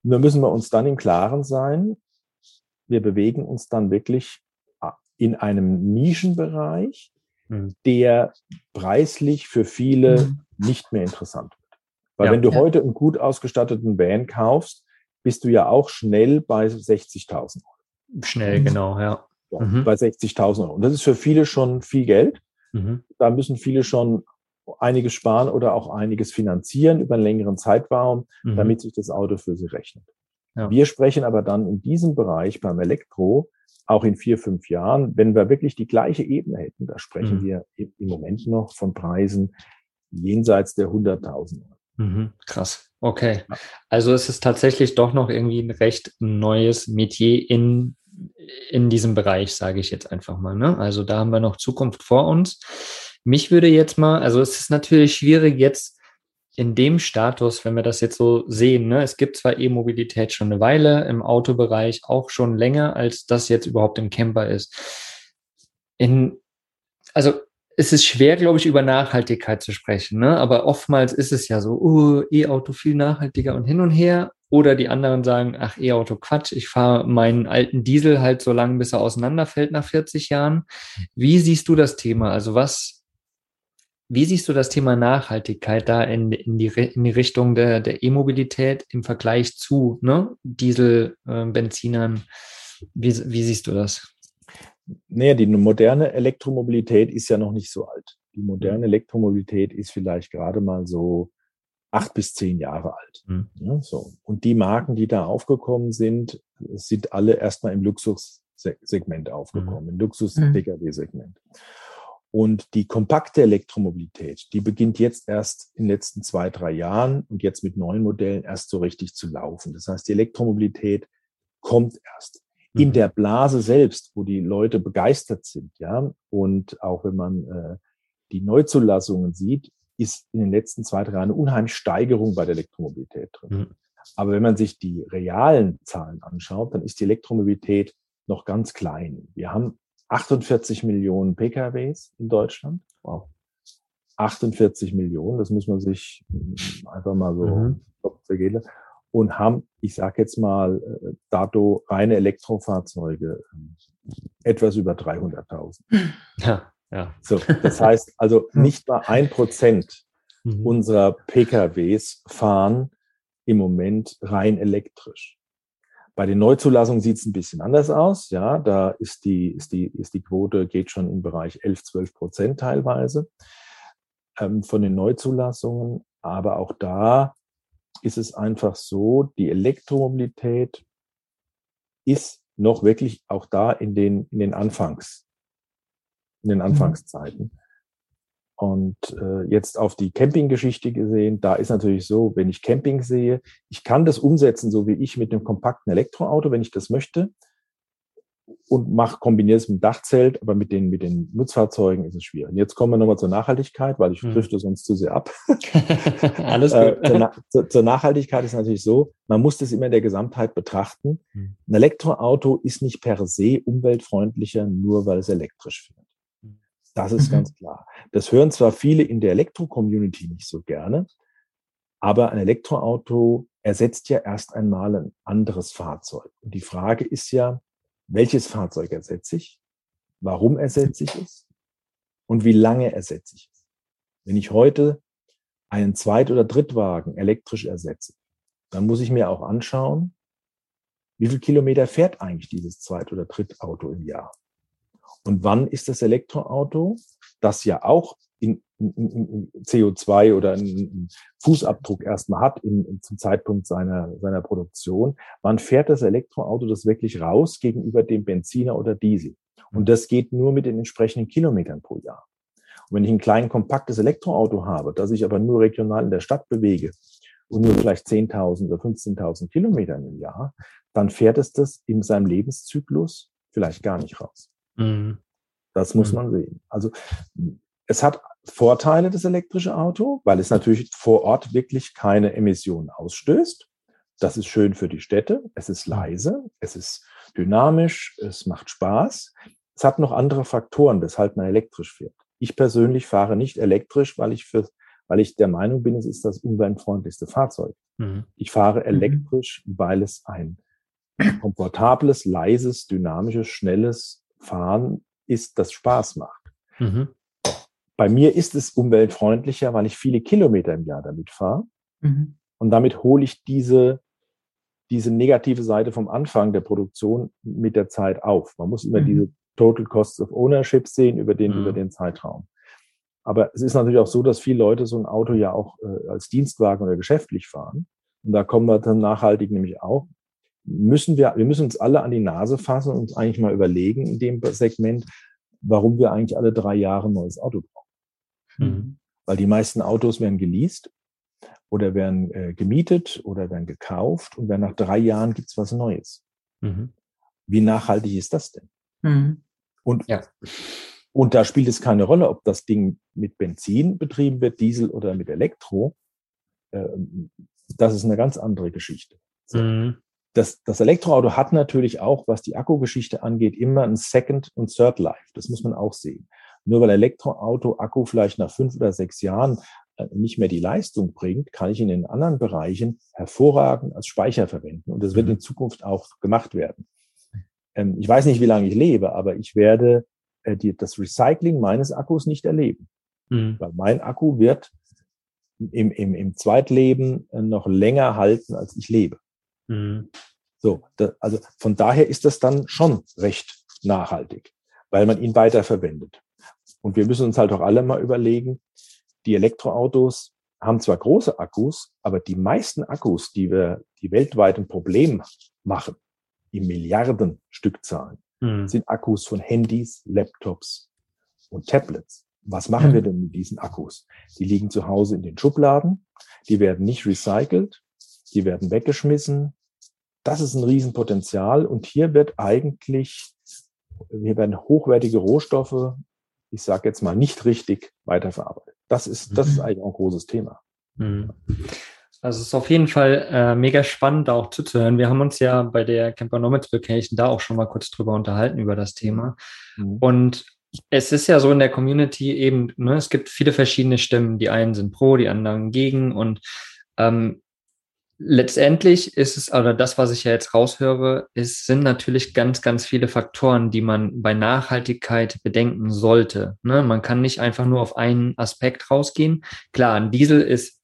Nur müssen wir uns dann im Klaren sein, wir bewegen uns dann wirklich in einem Nischenbereich, mhm. der preislich für viele mhm. nicht mehr interessant weil ja, wenn du ja. heute einen gut ausgestatteten Van kaufst, bist du ja auch schnell bei 60.000 Euro. Schnell, genau, ja. ja mhm. Bei 60.000 Euro. Und das ist für viele schon viel Geld. Mhm. Da müssen viele schon einiges sparen oder auch einiges finanzieren über einen längeren Zeitraum, mhm. damit sich das Auto für sie rechnet. Ja. Wir sprechen aber dann in diesem Bereich beim Elektro auch in vier, fünf Jahren, wenn wir wirklich die gleiche Ebene hätten, da sprechen mhm. wir im Moment noch von Preisen jenseits der 100.000 Euro. Mhm, krass. Okay. Also es ist tatsächlich doch noch irgendwie ein recht neues Metier in, in diesem Bereich, sage ich jetzt einfach mal. Ne? Also da haben wir noch Zukunft vor uns. Mich würde jetzt mal, also es ist natürlich schwierig jetzt in dem Status, wenn wir das jetzt so sehen, ne, es gibt zwar E-Mobilität schon eine Weile im Autobereich, auch schon länger, als das jetzt überhaupt im Camper ist. In, also es ist schwer, glaube ich, über Nachhaltigkeit zu sprechen. Ne? Aber oftmals ist es ja so, oh, E-Auto viel nachhaltiger und hin und her. Oder die anderen sagen, ach, E-Auto Quatsch, ich fahre meinen alten Diesel halt so lange, bis er auseinanderfällt nach 40 Jahren. Wie siehst du das Thema? Also was, wie siehst du das Thema Nachhaltigkeit da in, in, die, in die Richtung der, der E-Mobilität im Vergleich zu ne? Diesel, äh, Benzinern? Wie, wie siehst du das? Naja, die moderne Elektromobilität ist ja noch nicht so alt. Die moderne mhm. Elektromobilität ist vielleicht gerade mal so acht bis zehn Jahre alt. Mhm. Ja, so. Und die Marken, die da aufgekommen sind, sind alle erstmal im Luxussegment aufgekommen, mhm. im Luxus-Pkw-Segment. Und die kompakte Elektromobilität, die beginnt jetzt erst in den letzten zwei, drei Jahren und jetzt mit neuen Modellen erst so richtig zu laufen. Das heißt, die Elektromobilität kommt erst in mhm. der Blase selbst, wo die Leute begeistert sind, ja, und auch wenn man äh, die Neuzulassungen sieht, ist in den letzten zwei, drei Jahren eine unheimliche Steigerung bei der Elektromobilität drin. Mhm. Aber wenn man sich die realen Zahlen anschaut, dann ist die Elektromobilität noch ganz klein. Wir haben 48 Millionen PKWs in Deutschland. Wow. 48 Millionen, das muss man sich einfach mal so mhm. zergehen und haben, ich sage jetzt mal, äh, dato reine Elektrofahrzeuge etwas über 300.000. [laughs] Ja, ja. So, das heißt also [laughs] nicht mal ein Prozent mhm. unserer PKWs fahren im Moment rein elektrisch. Bei den Neuzulassungen sieht es ein bisschen anders aus. Ja, da ist die, ist die, ist die Quote geht schon im Bereich 11, 12 Prozent teilweise ähm, von den Neuzulassungen. Aber auch da ist es einfach so, die Elektromobilität ist noch wirklich auch da in den, in den Anfangs, in den mhm. Anfangszeiten. Und äh, jetzt auf die Campinggeschichte gesehen, da ist natürlich so, wenn ich Camping sehe, ich kann das umsetzen, so wie ich mit einem kompakten Elektroauto, wenn ich das möchte und mach, kombiniere es mit dem Dachzelt, aber mit den, mit den Nutzfahrzeugen ist es schwierig. Und jetzt kommen wir nochmal zur Nachhaltigkeit, weil ich hm. drifte sonst zu sehr ab. [laughs] Alles äh, gut. äh, [laughs] zur, zur, Nachhaltigkeit ist natürlich so, man muss das immer in der Gesamtheit betrachten. Hm. Ein Elektroauto ist nicht per se umweltfreundlicher, nur weil es elektrisch fährt. Das ist mhm. ganz klar. Das hören zwar viele in der Elektro-Community nicht so gerne, aber ein Elektroauto ersetzt ja erst einmal ein anderes Fahrzeug. Und die Frage ist ja, welches Fahrzeug ersetze ich? Warum ersetze ich es? Und wie lange ersetze ich es? Wenn ich heute einen Zweit- oder Drittwagen elektrisch ersetze, dann muss ich mir auch anschauen, wie viel Kilometer fährt eigentlich dieses Zweit- oder Drittauto im Jahr? Und wann ist das Elektroauto, das ja auch in, in, in CO2 oder einen Fußabdruck erstmal hat in, zum Zeitpunkt seiner, seiner Produktion, wann fährt das Elektroauto das wirklich raus gegenüber dem Benziner oder Diesel? Und das geht nur mit den entsprechenden Kilometern pro Jahr. Und wenn ich ein klein kompaktes Elektroauto habe, das ich aber nur regional in der Stadt bewege und nur vielleicht 10.000 oder 15.000 Kilometer im Jahr, dann fährt es das in seinem Lebenszyklus vielleicht gar nicht raus. Mhm. Das muss mhm. man sehen. Also es hat Vorteile, das elektrische Auto, weil es natürlich vor Ort wirklich keine Emissionen ausstößt. Das ist schön für die Städte. Es ist mhm. leise, es ist dynamisch, es macht Spaß. Es hat noch andere Faktoren, weshalb man elektrisch fährt. Ich persönlich fahre nicht elektrisch, weil ich für, weil ich der Meinung bin, es ist das umweltfreundlichste Fahrzeug. Mhm. Ich fahre mhm. elektrisch, weil es ein komfortables, leises, dynamisches, schnelles Fahren ist, das Spaß macht. Mhm. Bei mir ist es umweltfreundlicher, weil ich viele Kilometer im Jahr damit fahre. Mhm. Und damit hole ich diese, diese negative Seite vom Anfang der Produktion mit der Zeit auf. Man muss immer mhm. diese Total Costs of Ownership sehen über den, über mhm. den Zeitraum. Aber es ist natürlich auch so, dass viele Leute so ein Auto ja auch äh, als Dienstwagen oder geschäftlich fahren. Und da kommen wir dann nachhaltig nämlich auch müssen wir, wir müssen uns alle an die Nase fassen und uns eigentlich mal überlegen in dem Segment, warum wir eigentlich alle drei Jahre ein neues Auto brauchen. Mhm. Weil die meisten Autos werden geleast oder werden äh, gemietet oder werden gekauft und dann nach drei Jahren gibt's was Neues. Mhm. Wie nachhaltig ist das denn? Mhm. Und, ja. und da spielt es keine Rolle, ob das Ding mit Benzin betrieben wird, Diesel oder mit Elektro. Äh, das ist eine ganz andere Geschichte. So. Mhm das, das Elektroauto hat natürlich auch, was die Akkugeschichte angeht, immer ein Second und Third Life. Das muss man auch sehen. Nur weil Elektroauto Akku vielleicht nach fünf oder sechs Jahren äh, nicht mehr die Leistung bringt, kann ich ihn in anderen Bereichen hervorragend als Speicher verwenden. Und das wird mhm. in Zukunft auch gemacht werden. Ähm, ich weiß nicht, wie lange ich lebe, aber ich werde äh, das Recycling meines Akkus nicht erleben. Mhm. Weil mein Akku wird im, im, im Zweitleben äh, noch länger halten, als ich lebe. Mhm. So, da, also von daher ist das dann schon recht nachhaltig, weil man ihn weiterverwendet. Und wir müssen uns halt auch alle mal überlegen, die Elektroautos haben zwar große Akkus, aber die meisten Akkus, die wir, die weltweit ein Problem machen, in Milliarden Stückzahlen, mhm. sind Akkus von Handys, Laptops und Tablets. Was machen mhm. wir denn mit diesen Akkus? Die liegen zu Hause in den Schubladen, die werden nicht recycelt, die werden weggeschmissen, das ist ein Riesenpotenzial. Und hier wird eigentlich, hier werden hochwertige Rohstoffe, ich sage jetzt mal nicht richtig weiterverarbeitet. Das ist, das ist mhm. eigentlich auch ein großes Thema. Mhm. Also es ist auf jeden Fall äh, mega spannend, da auch zuzuhören. Wir haben uns ja bei der Campernomics Vacation da auch schon mal kurz drüber unterhalten über das Thema. Mhm. Und es ist ja so in der Community eben, ne, es gibt viele verschiedene Stimmen. Die einen sind pro, die anderen gegen. Und ähm, letztendlich ist es, oder das, was ich ja jetzt raushöre, ist, sind natürlich ganz, ganz viele Faktoren, die man bei Nachhaltigkeit bedenken sollte. Ne? Man kann nicht einfach nur auf einen Aspekt rausgehen. Klar, ein Diesel ist,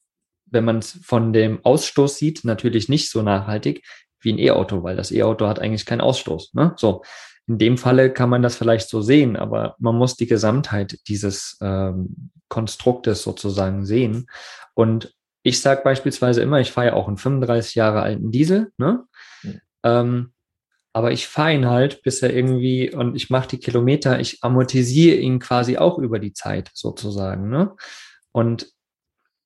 wenn man es von dem Ausstoß sieht, natürlich nicht so nachhaltig wie ein E-Auto, weil das E-Auto hat eigentlich keinen Ausstoß. Ne? So. In dem Falle kann man das vielleicht so sehen, aber man muss die Gesamtheit dieses ähm, Konstruktes sozusagen sehen. Und ich sage beispielsweise immer, ich fahre ja auch einen 35 Jahre alten Diesel, ne? Mhm. Ähm, aber ich fahre ihn halt, bis er irgendwie, und ich mache die Kilometer, ich amortisiere ihn quasi auch über die Zeit sozusagen. Ne? Und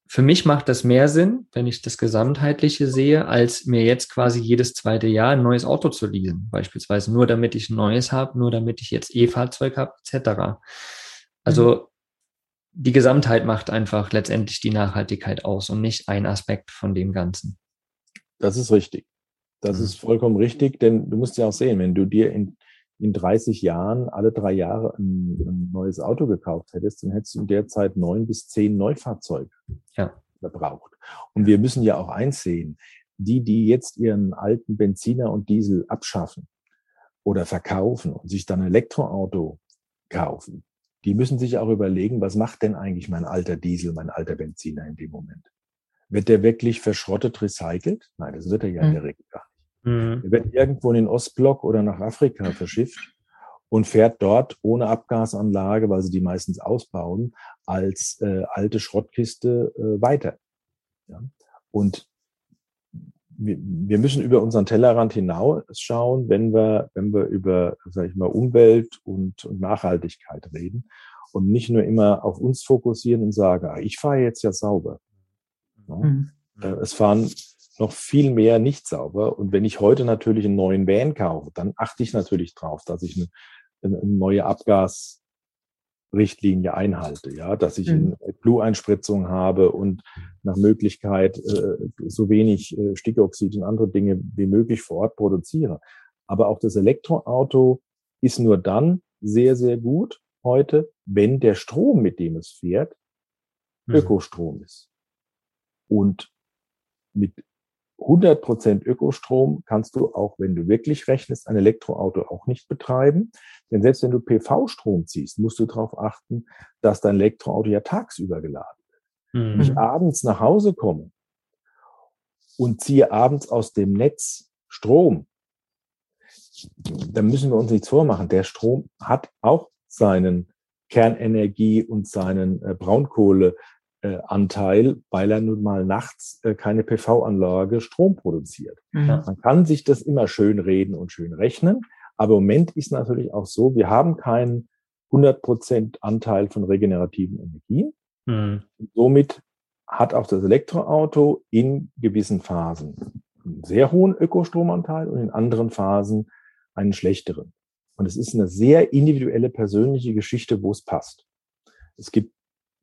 für mich macht das mehr Sinn, wenn ich das Gesamtheitliche sehe, als mir jetzt quasi jedes zweite Jahr ein neues Auto zu leasen, beispielsweise. Nur damit ich ein neues habe, nur damit ich jetzt E-Fahrzeug habe, etc. Also die Gesamtheit macht einfach letztendlich die Nachhaltigkeit aus und nicht ein Aspekt von dem Ganzen. Das ist richtig. Das mhm. ist vollkommen richtig, denn du musst ja auch sehen, wenn du dir in, in 30 Jahren alle drei Jahre ein, ein neues Auto gekauft hättest, dann hättest du in der Zeit neun bis zehn Neufahrzeuge ja. verbraucht. Und wir müssen ja auch einsehen, die, die jetzt ihren alten Benziner und Diesel abschaffen oder verkaufen und sich dann ein Elektroauto kaufen, die müssen sich auch überlegen, was macht denn eigentlich mein alter Diesel, mein alter Benziner in dem Moment? Wird der wirklich verschrottet recycelt? Nein, das wird er ja in der Regel gar nicht. Mhm. Er wird irgendwo in den Ostblock oder nach Afrika verschifft und fährt dort ohne Abgasanlage, weil sie die meistens ausbauen, als äh, alte Schrottkiste äh, weiter. Ja? Und wir, müssen über unseren Tellerrand hinausschauen, wenn wir, wenn wir über, sag ich mal, Umwelt und, und Nachhaltigkeit reden und nicht nur immer auf uns fokussieren und sagen, ah, ich fahre jetzt ja sauber. Mhm. Äh, es fahren noch viel mehr nicht sauber. Und wenn ich heute natürlich einen neuen Van kaufe, dann achte ich natürlich drauf, dass ich eine, eine neue Abgas Richtlinie einhalte, ja, dass ich mhm. eine Blue-Einspritzung habe und nach Möglichkeit äh, so wenig äh, Stickoxid und andere Dinge wie möglich vor Ort produziere. Aber auch das Elektroauto ist nur dann sehr, sehr gut heute, wenn der Strom, mit dem es fährt, mhm. Ökostrom ist. Und mit 100% Ökostrom kannst du auch, wenn du wirklich rechnest, ein Elektroauto auch nicht betreiben. Denn selbst wenn du PV-Strom ziehst, musst du darauf achten, dass dein Elektroauto ja tagsüber geladen wird. Mhm. Wenn ich abends nach Hause komme und ziehe abends aus dem Netz Strom, dann müssen wir uns nichts vormachen. Der Strom hat auch seinen Kernenergie und seinen äh, Braunkohle äh, Anteil, weil er nun mal nachts äh, keine PV-Anlage Strom produziert. Mhm. Man kann sich das immer schön reden und schön rechnen, aber im Moment ist natürlich auch so, wir haben keinen 100% Anteil von regenerativen Energien. Mhm. Somit hat auch das Elektroauto in gewissen Phasen einen sehr hohen Ökostromanteil und in anderen Phasen einen schlechteren. Und es ist eine sehr individuelle persönliche Geschichte, wo es passt. Es gibt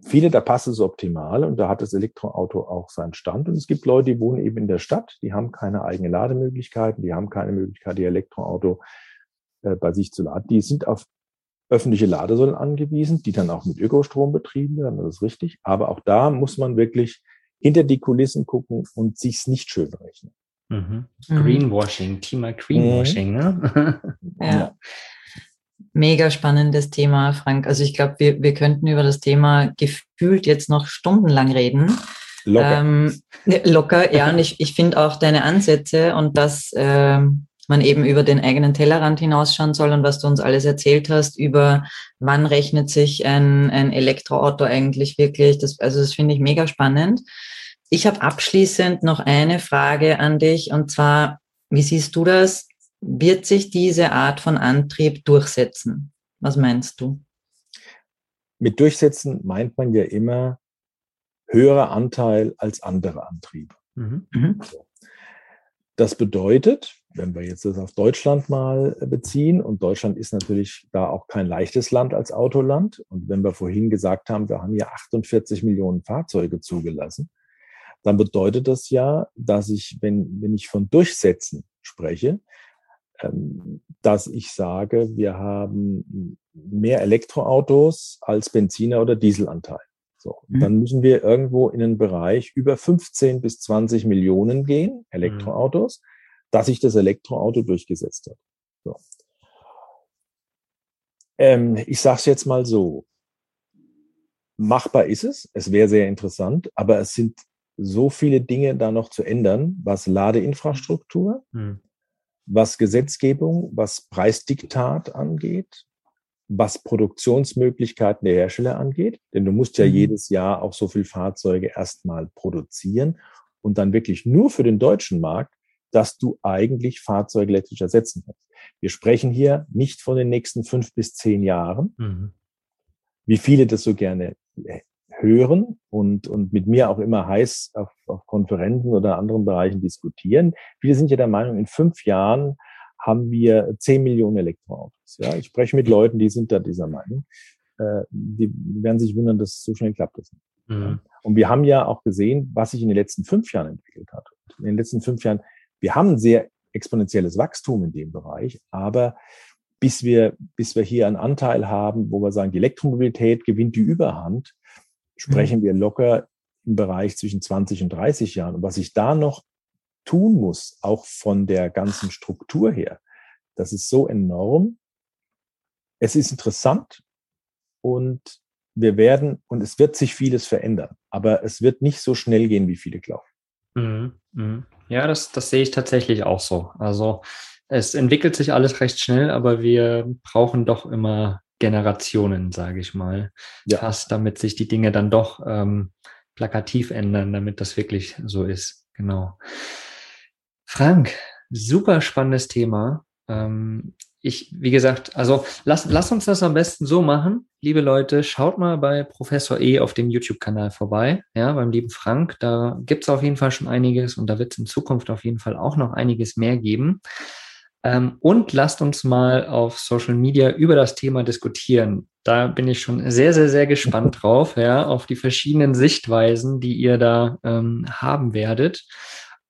viele, da passt es optimal und da hat das Elektroauto auch seinen Stand. Und es gibt Leute, die wohnen eben in der Stadt, die haben keine eigene Lademöglichkeiten, die haben keine Möglichkeit, ihr Elektroauto äh, bei sich zu laden. Die sind auf öffentliche Ladesäulen angewiesen, die dann auch mit Ökostrom betrieben werden, das ist richtig. Aber auch da muss man wirklich hinter die Kulissen gucken und sich's nicht schön rechnen. Mhm. mhm. Greenwashing, Thema Greenwashing, mhm. ne? [laughs] ja. Mega spannendes Thema, Frank. Also ich glaube, wir, wir könnten über das Thema gefühlt jetzt noch stundenlang reden. Locker. Ähm, locker, ja. [laughs] Und ich, ich finde auch deine Ansätze und dass äh, man eben über den eigenen Tellerrand hinausschauen soll und was du uns alles erzählt hast über wann rechnet sich ein, ein Elektroauto eigentlich wirklich. Das, also das finde ich mega spannend. Ich habe abschließend noch eine Frage an dich und zwar, wie siehst du das? Wird sich diese Art von Antrieb durchsetzen? Was meinst du? Mit durchsetzen meint man ja immer höherer Anteil als andere Antriebe. Mhm. mhm. Das bedeutet, wenn wir jetzt das auf Deutschland mal beziehen, und Deutschland ist natürlich da auch kein leichtes Land als Autoland, und wenn wir vorhin gesagt haben, wir haben hier 48 Millionen Fahrzeuge zugelassen, dann bedeutet das ja, dass ich, wenn, wenn ich von Durchsetzen spreche, dass ich sage, wir haben mehr Elektroautos als Benziner- oder Dieselanteil. So, mhm. dann müssen wir irgendwo in einen Bereich über 15 bis 20 Millionen gehen, Elektroautos, mhm. dass sich das Elektroauto durchgesetzt hat. So. Ähm, ich sage es jetzt mal so. Machbar ist es, es wäre sehr interessant, aber es sind so viele Dinge da noch zu ändern, was Ladeinfrastruktur, mhm. Was Gesetzgebung, was Preisdiktat angeht, was Produktionsmöglichkeiten der Hersteller angeht. Denn du musst ja mhm. jedes Jahr auch so viel Fahrzeuge erstmal produzieren und dann wirklich nur für den deutschen Markt, dass du eigentlich Fahrzeuge elektrisch ersetzen kannst. Wir sprechen hier nicht von den nächsten fünf bis zehn Jahren, mhm. wie viele das so gerne hören und, und mit mir auch immer heiß auf, auf Konferenzen oder anderen Bereichen diskutieren. Viele sind ja der Meinung, in fünf Jahren haben wir zehn Millionen Elektroautos. Ja, ich spreche mit Leuten, die sind da dieser Meinung. Äh, die werden sich wundern, dass so schnell klappt das. Mhm. Und wir haben ja auch gesehen, was sich in den letzten fünf Jahren entwickelt hat. In den letzten fünf Jahren, wir haben ein sehr exponentielles Wachstum in dem Bereich, aber bis wir, bis wir hier einen Anteil haben, wo wir sagen, die Elektromobilität gewinnt die Überhand, sprechen mhm. wir locker im Bereich zwischen 20 und 30 Jahren. Und was sich da noch tun muss, auch von der ganzen Struktur her, das ist so enorm. Es ist interessant und wir werden, und es wird sich vieles verändern, aber es wird nicht so schnell gehen, wie viele glauben. Mhm, mhm. Ja, das, das sehe ich tatsächlich auch so. Also es entwickelt sich alles recht schnell, aber wir brauchen doch immer Generationen, sage ich mal, ja. fast, damit sich die Dinge dann doch ähm, plakativ ändern, damit das wirklich so ist. Genau. Frank, super spannendes Thema. Ähm, ich, wie gesagt, also lass, lass uns das am besten so machen. Liebe Leute, schaut mal bei Professor E auf dem YouTube-Kanal vorbei, ja, beim lieben Frank. Da gibt's auf jeden Fall schon einiges und da wird es in Zukunft auf jeden Fall auch noch einiges mehr geben. Ähm, und lasst uns mal auf Social Media über das Thema diskutieren. Da bin ich schon sehr, sehr, sehr gespannt [laughs] drauf, ja, auf die verschiedenen Sichtweisen, die ihr da ähm, haben werdet.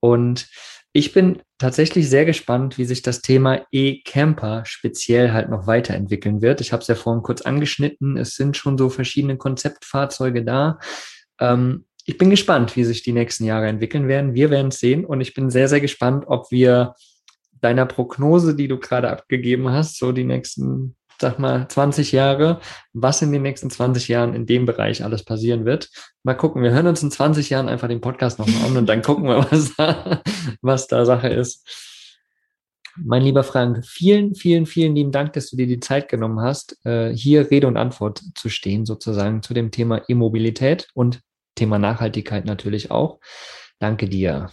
Und ich bin tatsächlich sehr gespannt, wie sich das Thema E-Camper speziell halt noch weiterentwickeln wird. Ich habe es ja vorhin kurz angeschnitten. Es sind schon so verschiedene Konzeptfahrzeuge da. Ähm, ich bin gespannt, wie sich die nächsten Jahre entwickeln werden. Wir werden es sehen und ich bin sehr, sehr gespannt, ob wir deiner Prognose, die du gerade abgegeben hast, so die nächsten sag mal, 20 Jahre, was in den nächsten 20 Jahren in dem Bereich alles passieren wird. Mal gucken, wir hören uns in 20 Jahren einfach den Podcast nochmal an und dann gucken wir, [laughs] was da, was da Sache ist. Mein lieber Frank, vielen, vielen, vielen lieben Dank, dass du dir die Zeit genommen hast, äh, hier Rede und Antwort zu stehen, sozusagen zu dem Thema E-Mobilität und Thema Nachhaltigkeit natürlich auch. Danke dir.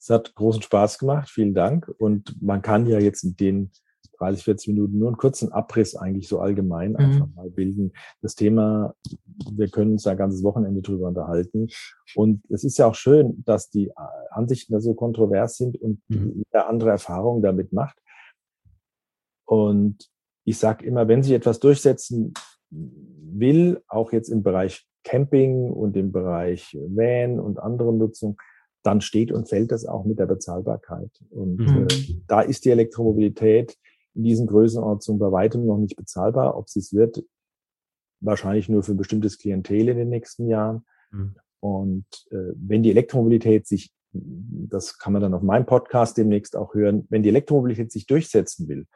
Es hat großen Spaß gemacht. Vielen Dank. Und man kann ja jetzt in den 30, 40 Minuten nur einen kurzen Abriss eigentlich so allgemein mhm. einfach mal bilden. Das Thema, wir können uns da ein ganzes Wochenende drüber unterhalten. Und es ist ja auch schön, dass die Ansichten da so kontrovers sind und mhm. jeder andere Erfahrungen damit macht. Und ich sage immer, wenn sich etwas durchsetzen will, auch jetzt im Bereich Camping und im Bereich Van und andere Nutzung, dann steht und fällt das auch mit der Bezahlbarkeit. Und mhm. äh, da ist die Elektromobilität in diesen Größenordnungen bei weitem noch nicht bezahlbar. Ob sie es wird, wahrscheinlich nur für ein bestimmtes Klientel in den nächsten Jahren. Mhm. Und äh, wenn die Elektromobilität sich, das kann man dann auf meinem Podcast demnächst auch hören, wenn die Elektromobilität sich durchsetzen will,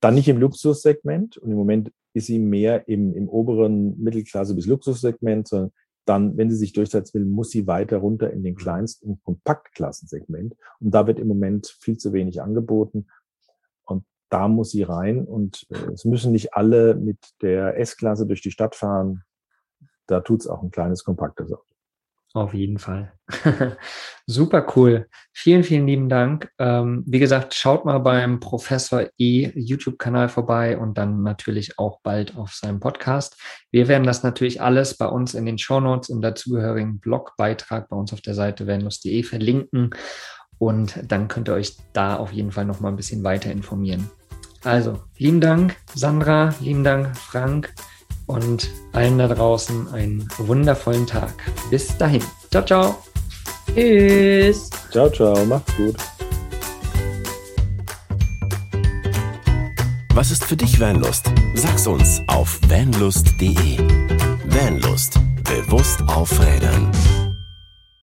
dann nicht im Luxussegment und im Moment ist sie mehr im, im oberen Mittelklasse bis Luxussegment, sondern dann, wenn sie sich durchsetzen will, muss sie weiter runter in den Kleinst- und Kompaktklassensegment. Und da wird im Moment viel zu wenig angeboten da muss sie rein und äh, es müssen nicht alle mit der S-Klasse durch die Stadt fahren. Da tut's auch ein kleines, kompaktes Auto. Auf jeden Fall. [laughs] Super cool. Vielen, vielen lieben Dank. Ähm, wie gesagt, schaut mal beim Professor E YouTube-Kanal vorbei und dann natürlich auch bald auf seinem Podcast. Wir werden das natürlich alles bei uns in den Show Notes im dazugehörigen Blogbeitrag bei uns auf der Seite vanlos.de verlinken. Und dann könnt ihr euch da auf jeden Fall noch mal ein bisschen weiter informieren. Also, lieben Dank, Sandra, lieben Dank, Frank und allen da draußen einen wundervollen Tag. Bis dahin. Ciao, ciao. Tschüss. Ciao, ciao. Macht's gut. Was ist für dich Vanlust? Sag's uns auf vanlust.de. Vanlust. Bewusst aufrädern.